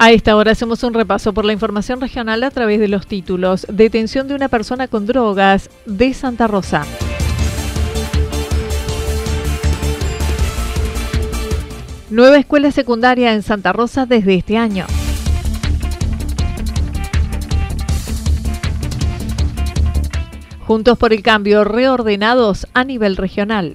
A esta hora hacemos un repaso por la información regional a través de los títulos. Detención de una persona con drogas de Santa Rosa. Nueva escuela secundaria en Santa Rosa desde este año. Juntos por el cambio, reordenados a nivel regional.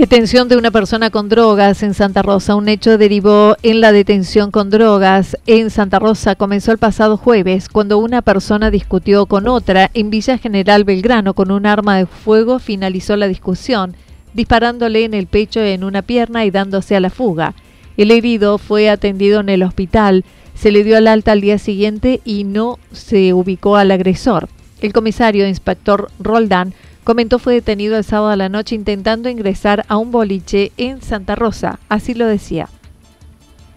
Detención de una persona con drogas en Santa Rosa. Un hecho derivó en la detención con drogas en Santa Rosa. Comenzó el pasado jueves cuando una persona discutió con otra en Villa General Belgrano con un arma de fuego. Finalizó la discusión disparándole en el pecho en una pierna y dándose a la fuga. El herido fue atendido en el hospital. Se le dio el alta al día siguiente y no se ubicó al agresor. El comisario inspector Roldán Comentó fue detenido el sábado a la noche intentando ingresar a un boliche en Santa Rosa. Así lo decía.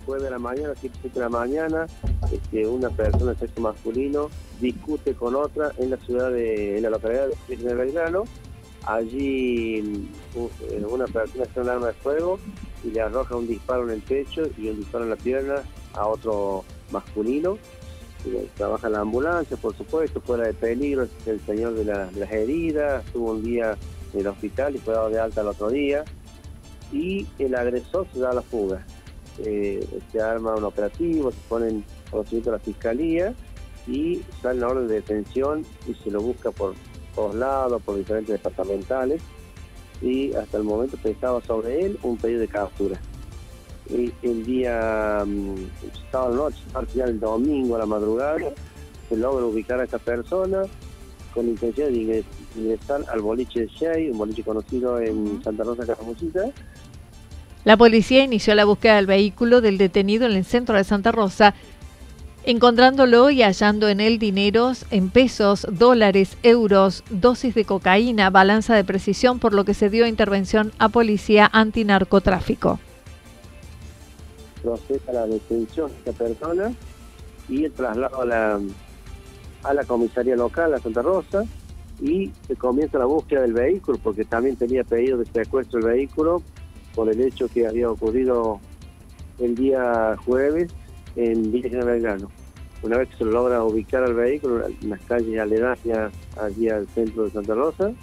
Fue de la mañana, 7 de la mañana, este, una persona de sexo masculino discute con otra en la ciudad de, en la localidad de Belgrano. Allí eh, una persona está un arma de fuego y le arroja un disparo en el pecho y un disparo en la pierna a otro masculino trabaja en la ambulancia, por supuesto, fuera de peligro, es el señor de, las heridas, estuvo un día en el hospital y fue dado de alta el otro día, y el agresor se da a la fuga. Eh, se arma un operativo, se ponen conocimiento de la fiscalía y sale la orden de detención y se lo busca por todos lados, por diferentes departamentales, y hasta el momento estaba sobre él un pedido de captura el día mm, sábado noche, final el domingo a la madrugada, se logra ubicar a esta persona con intención de ingresar al boliche de Shea, un boliche conocido en Santa Rosa, Cajamuchita. La policía inició la búsqueda del vehículo del detenido en el centro de Santa Rosa, encontrándolo y hallando en él dineros en pesos, dólares, euros, dosis de cocaína, balanza de precisión, por lo que se dio intervención a policía antinarcotráfico procesa la detención de esta persona y el traslado a la, a la comisaría local, a Santa Rosa, y se comienza la búsqueda del vehículo, porque también tenía pedido de secuestro el vehículo por el hecho que había ocurrido el día jueves en Villa General Belgrano. Una vez que se logra ubicar al vehículo en las calles aledañas allí al centro de Santa Rosa,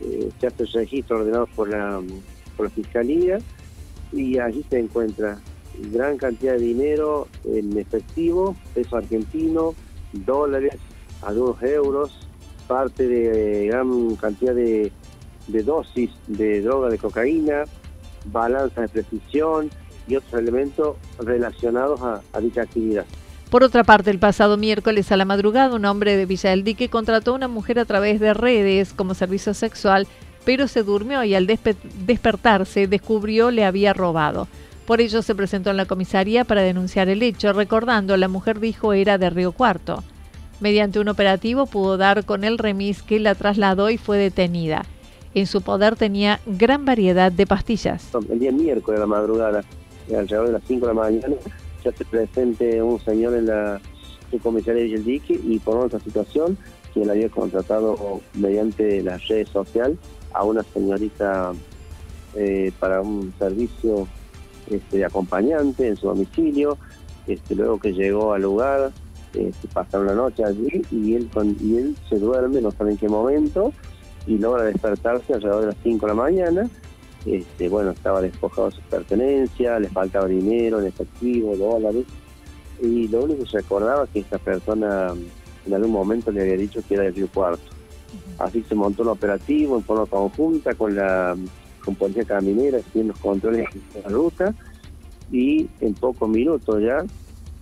eh, se hace el registro ordenado por la, por la Fiscalía y allí se encuentra gran cantidad de dinero en efectivo, peso argentino, dólares, algunos euros, parte de gran cantidad de, dosis de droga de cocaína, balanza de precisión y otros elementos relacionados a, a dicha actividad. Por otra parte, el pasado miércoles a la madrugada, un hombre de Villa del Dique contrató a una mujer a través de redes como servicio sexual pero se durmió y al despertarse descubrió le había robado. Por ello se presentó en la comisaría para denunciar el hecho, recordando la mujer dijo era de Río Cuarto. Mediante un operativo pudo dar con el remis que la trasladó y fue detenida. En su poder tenía gran variedad de pastillas. El día miércoles de la madrugada, alrededor de las 5 de la mañana, ya se presente un señor en la comisaría de Villaldique y por otra situación, quien había contratado mediante la red social a una señorita eh, para un servicio este, acompañante en su domicilio, este, luego que llegó al lugar, este, pasaron la noche allí y él, con, y él se duerme, no sabe en qué momento, y logra despertarse alrededor de las 5 de la mañana. Este, bueno, estaba despojado de sus pertenencias, le faltaba dinero en efectivo, dólares, y lo único que se acordaba es que esta persona en algún momento le había dicho que era de Río Cuarto. Así se montó un operativo en forma conjunta con la con Policía Caminera, haciendo los controles de la ruta, y en pocos minutos ya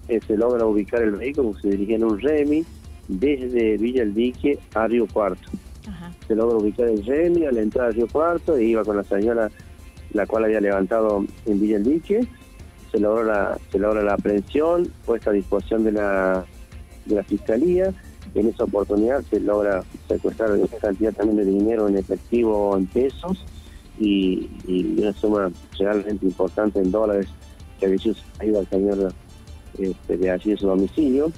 eh, se logra ubicar el vehículo, se dirigía en un remi desde Villa El Dique a Río Cuarto. Se logra ubicar el remi a la entrada de Río Cuarto, e iba con la señora la cual había levantado en Villa El Dique, se logra la, se logra la aprehensión, puesta a disposición de la, de la Fiscalía, en esa oportunidad se logra secuestrar una cantidad también de dinero en efectivo en pesos y, una suma realmente importante en dólares que ha ido al señor este, de allí en su domicilio.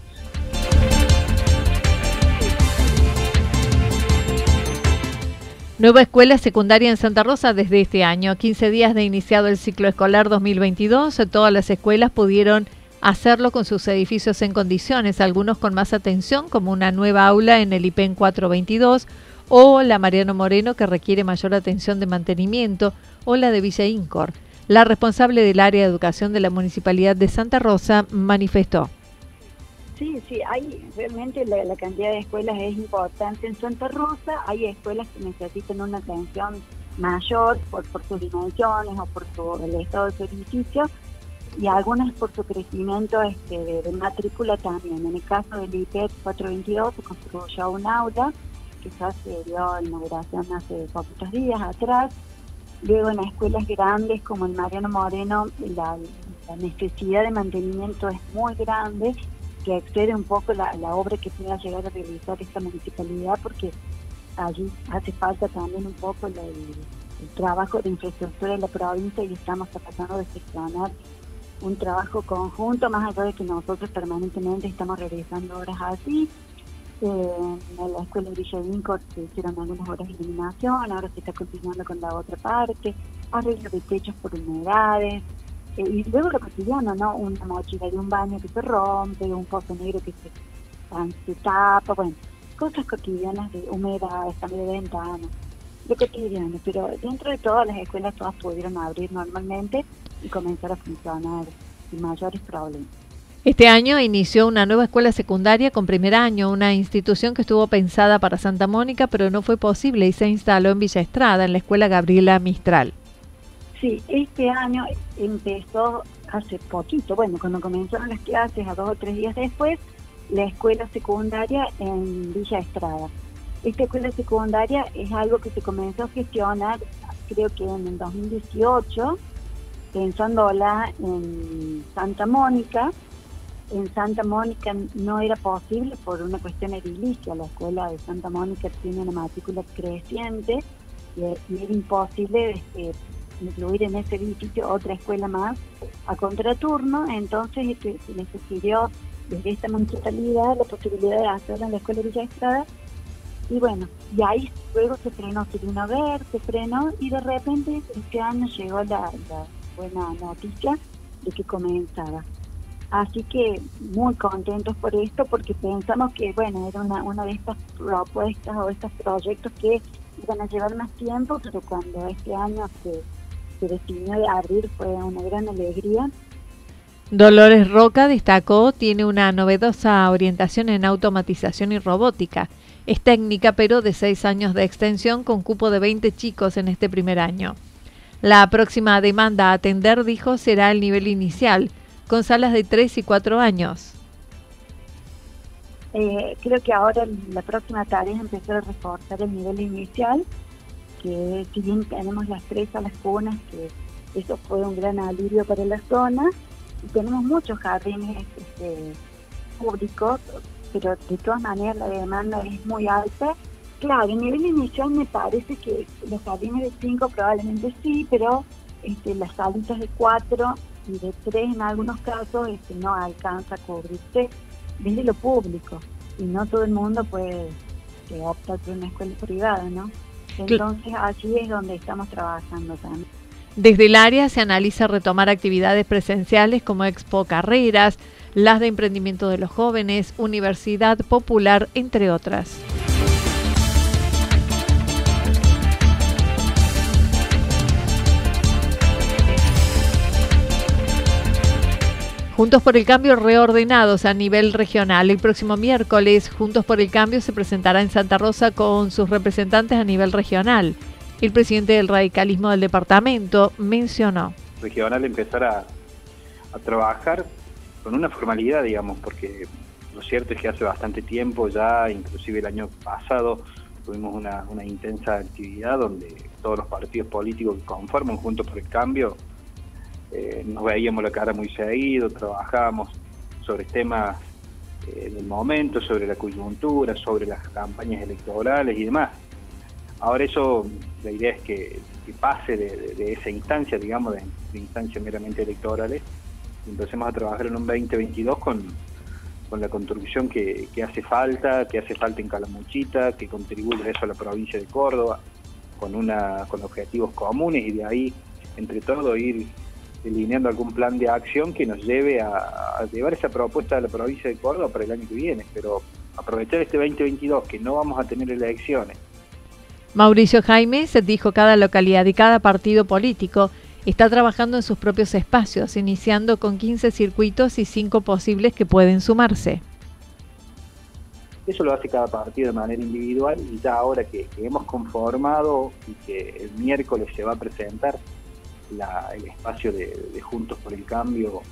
Nueva escuela secundaria en Santa Rosa desde este año. 15 días de iniciado el ciclo escolar 2022, todas las escuelas pudieron hacerlo con sus edificios en condiciones, algunos con más atención, como una nueva aula en el IPEN 422 o la Mariano Moreno que requiere mayor atención de mantenimiento o la de Villa Incor. La responsable del área de educación de la Municipalidad de Santa Rosa manifestó. Sí, sí, hay realmente la, cantidad de escuelas es importante en Santa Rosa. Hay escuelas que necesitan una atención mayor por, por sus dimensiones o por su, el estado de su edificio y algunas por su crecimiento este, de, matrícula también. En el caso del IPEP 422 se construyó un aula ya se dio inauguración hace poquitos días atrás. Luego en escuelas grandes como el Mariano Moreno la, necesidad de mantenimiento es muy grande, que excede un poco la, obra que pueda llegar a realizar esta municipalidad porque allí hace falta también un poco el, trabajo de infraestructura de la provincia y estamos tratando de gestionar un trabajo conjunto, más allá de que nosotros permanentemente estamos realizando obras así en la escuela de Villa se hicieron algunas horas de iluminación, ahora se está continuando con la otra parte, arreglo de techos por humedades, eh, y luego lo cotidiano, ¿no? Una mochila de un baño que se rompe, un pozo negro que se, tapa, bueno, cosas cotidianas de humedades, cambio de ventanas, lo cotidiano, pero dentro de todas las escuelas todas pudieron abrir normalmente y comenzar a funcionar sin mayores problemas. Este año inició una nueva escuela secundaria con primer año, una institución que estuvo pensada para Santa Mónica, pero no fue posible y se instaló en Villa Estrada, en la escuela Gabriela Mistral. Sí, este año empezó hace poquito, bueno, cuando comenzaron las clases, a dos o tres días después, la escuela secundaria en Villa Estrada. Esta escuela secundaria es algo que se comenzó a gestionar, creo que en el 2018, pensándola en Santa Mónica, en Santa Mónica no era posible por una cuestión edilicia. La escuela de Santa Mónica tiene una matrícula creciente y, era imposible este, incluir en ese edificio otra escuela más a contraturno. Entonces este, se les sugirió desde esta municipalidad la posibilidad de hacerlo en la escuela de Villa Estrada. Y bueno, y ahí luego se frenó, se vino a ver, se frenó y de repente este año llegó la buena noticia de que comenzaba. Así que muy contentos por esto porque pensamos que, bueno, era una, una de estas propuestas o estos proyectos que iban a llevar más tiempo, pero cuando este año se, se definió de abrir fue una gran alegría. Dolores Roca destacó, tiene una novedosa orientación en automatización y robótica. Es técnica, pero de seis años de extensión con cupo de 20 chicos en este primer año. La próxima demanda a atender, dijo, será el nivel inicial, con salas de 3 y 4 años. Eh, creo que ahora la próxima tarea es empezar a reforzar el nivel inicial que si bien tenemos las tres las cunas, que eso fue un gran alivio para la zona, y tenemos muchos jardines este, públicos, pero de todas maneras la demanda es muy alta. Claro, a nivel inicial me parece que los jardines de cinco probablemente sí, pero este, las salitas de cuatro y de tres en algunos casos este, no alcanza a cubrirse desde lo público y no todo el mundo puede optar por una escuela privada, ¿no? Entonces allí es donde estamos trabajando también. Desde el área se analiza retomar actividades presenciales como Expo Carreras, las de emprendimiento de los jóvenes, Universidad Popular, entre otras. Juntos por el Cambio reordenados a nivel regional. El próximo miércoles, Juntos por el Cambio se presentará en Santa Rosa con sus representantes a nivel regional. El presidente del radicalismo del departamento mencionó. Regional empezar a, trabajar con una formalidad, digamos, porque lo cierto es que hace bastante tiempo ya, inclusive el año pasado, tuvimos una, una intensa actividad donde todos los partidos políticos que conforman Juntos por el Cambio eh, nos veíamos la cara muy seguido, trabajábamos sobre temas eh, del momento, sobre la coyuntura, sobre las campañas electorales y demás. Ahora eso, la idea es que, pase de, esa instancia, digamos, de, instancias meramente electorales, y empecemos a trabajar en un 2022 con, con la construcción que, que, hace falta, que hace falta en Calamuchita, que contribuye eso a la provincia de Córdoba, con, una, con objetivos comunes y de ahí, entre todo, ir delineando algún plan de acción que nos lleve a, llevar esa propuesta de la provincia de Córdoba para el año que viene, pero aprovechar este 2022 que no vamos a tener elecciones. Mauricio Jaime se dijo cada localidad y cada partido político está trabajando en sus propios espacios, iniciando con 15 circuitos y 5 posibles que pueden sumarse. Eso lo hace cada partido de manera individual y ya ahora que hemos conformado y que el miércoles se va a presentar el espacio de, Juntos por el Cambio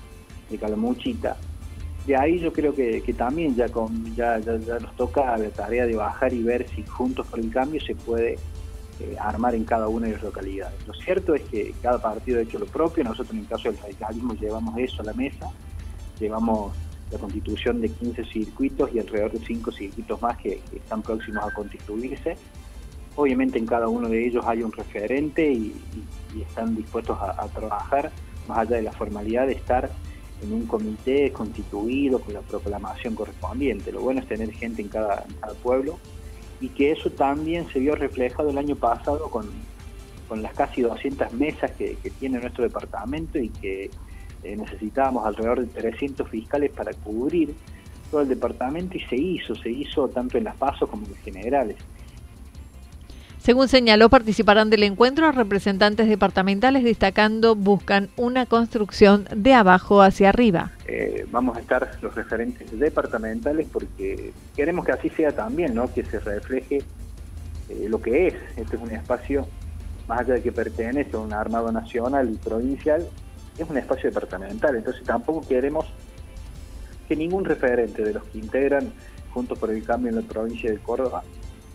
de Calamuchita. De ahí yo creo que, también ya, nos toca la tarea de bajar y ver si Juntos por el Cambio se puede eh, armar en cada una de las localidades. Lo cierto es que cada partido ha hecho lo propio, nosotros en el caso del radicalismo llevamos eso a la mesa, llevamos la constitución de 15 circuitos y alrededor de 5 circuitos más que están próximos a constituirse Obviamente en cada uno de ellos hay un referente y, están dispuestos a, trabajar más allá de la formalidad de estar en un comité constituido con la proclamación correspondiente. Lo bueno es tener gente en cada, pueblo y que eso también se vio reflejado el año pasado con, las casi 200 mesas que, tiene nuestro departamento y que eh, necesitábamos alrededor de 300 fiscales para cubrir todo el departamento y se hizo, se hizo tanto en las pasos como en los generales. Según señaló, participarán del encuentro representantes departamentales destacando buscan una construcción de abajo hacia arriba. Eh, vamos a estar los referentes departamentales porque queremos que así sea también, ¿no? que se refleje eh, lo que es. Este es un espacio, más allá de que pertenece a un armado nacional y provincial, es un espacio departamental. Entonces tampoco queremos que ningún referente de los que integran Juntos por el Cambio en la provincia de Córdoba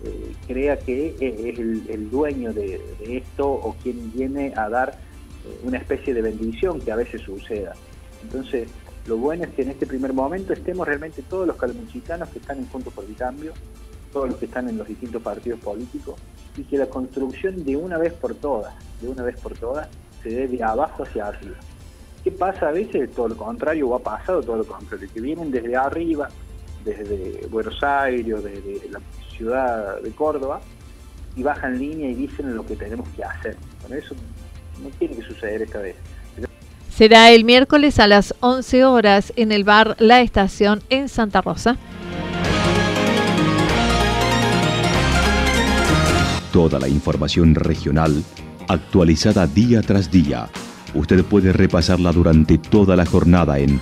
eh, crea que es el, dueño de, esto o quien viene a dar eh, una especie de bendición que a veces suceda. Entonces, lo bueno es que en este primer momento estemos realmente todos los calmuchitanos que están en Juntos por el Cambio, todos los que están en los distintos partidos políticos, y que la construcción de una vez por todas, de una vez por todas, se dé de abajo hacia arriba. ¿Qué pasa a veces? Todo lo contrario, o ha pasado todo lo contrario, que vienen desde arriba, desde Buenos Aires, desde la ciudad de Córdoba, y bajan línea y dicen lo que tenemos que hacer. Bueno, eso no tiene que suceder esta vez. Será el miércoles a las 11 horas en el bar La Estación en Santa Rosa. Toda la información regional actualizada día tras día. Usted puede repasarla durante toda la jornada en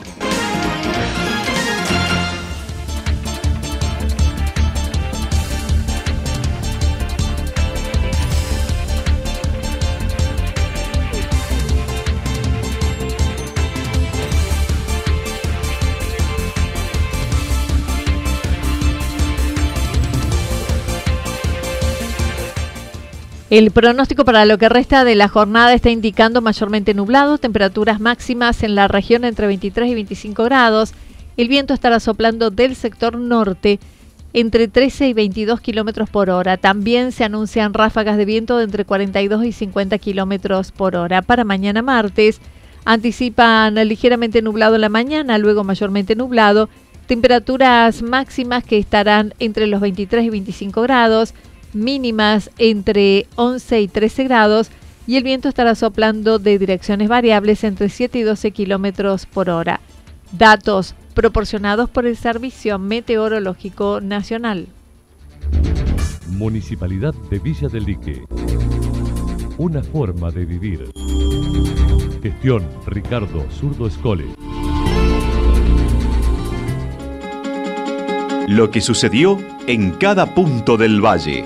El pronóstico para lo que resta de la jornada está indicando mayormente nublado, temperaturas máximas en la región entre 23 y 25 grados. El viento estará soplando del sector norte entre 13 y 22 kilómetros por hora. También se anuncian ráfagas de viento de entre 42 y 50 kilómetros por hora. Para mañana martes, anticipan ligeramente nublado en la mañana, luego mayormente nublado. Temperaturas máximas que estarán entre los 23 y 25 grados mínimas entre 11 y 13 grados y el viento estará soplando de direcciones variables entre 7 y 12 kilómetros por hora. Datos proporcionados por el Servicio Meteorológico Nacional. Municipalidad de Villa del Lique. Una forma de vivir. Gestión Ricardo Zurdo Escole. Lo que sucedió en cada punto del valle.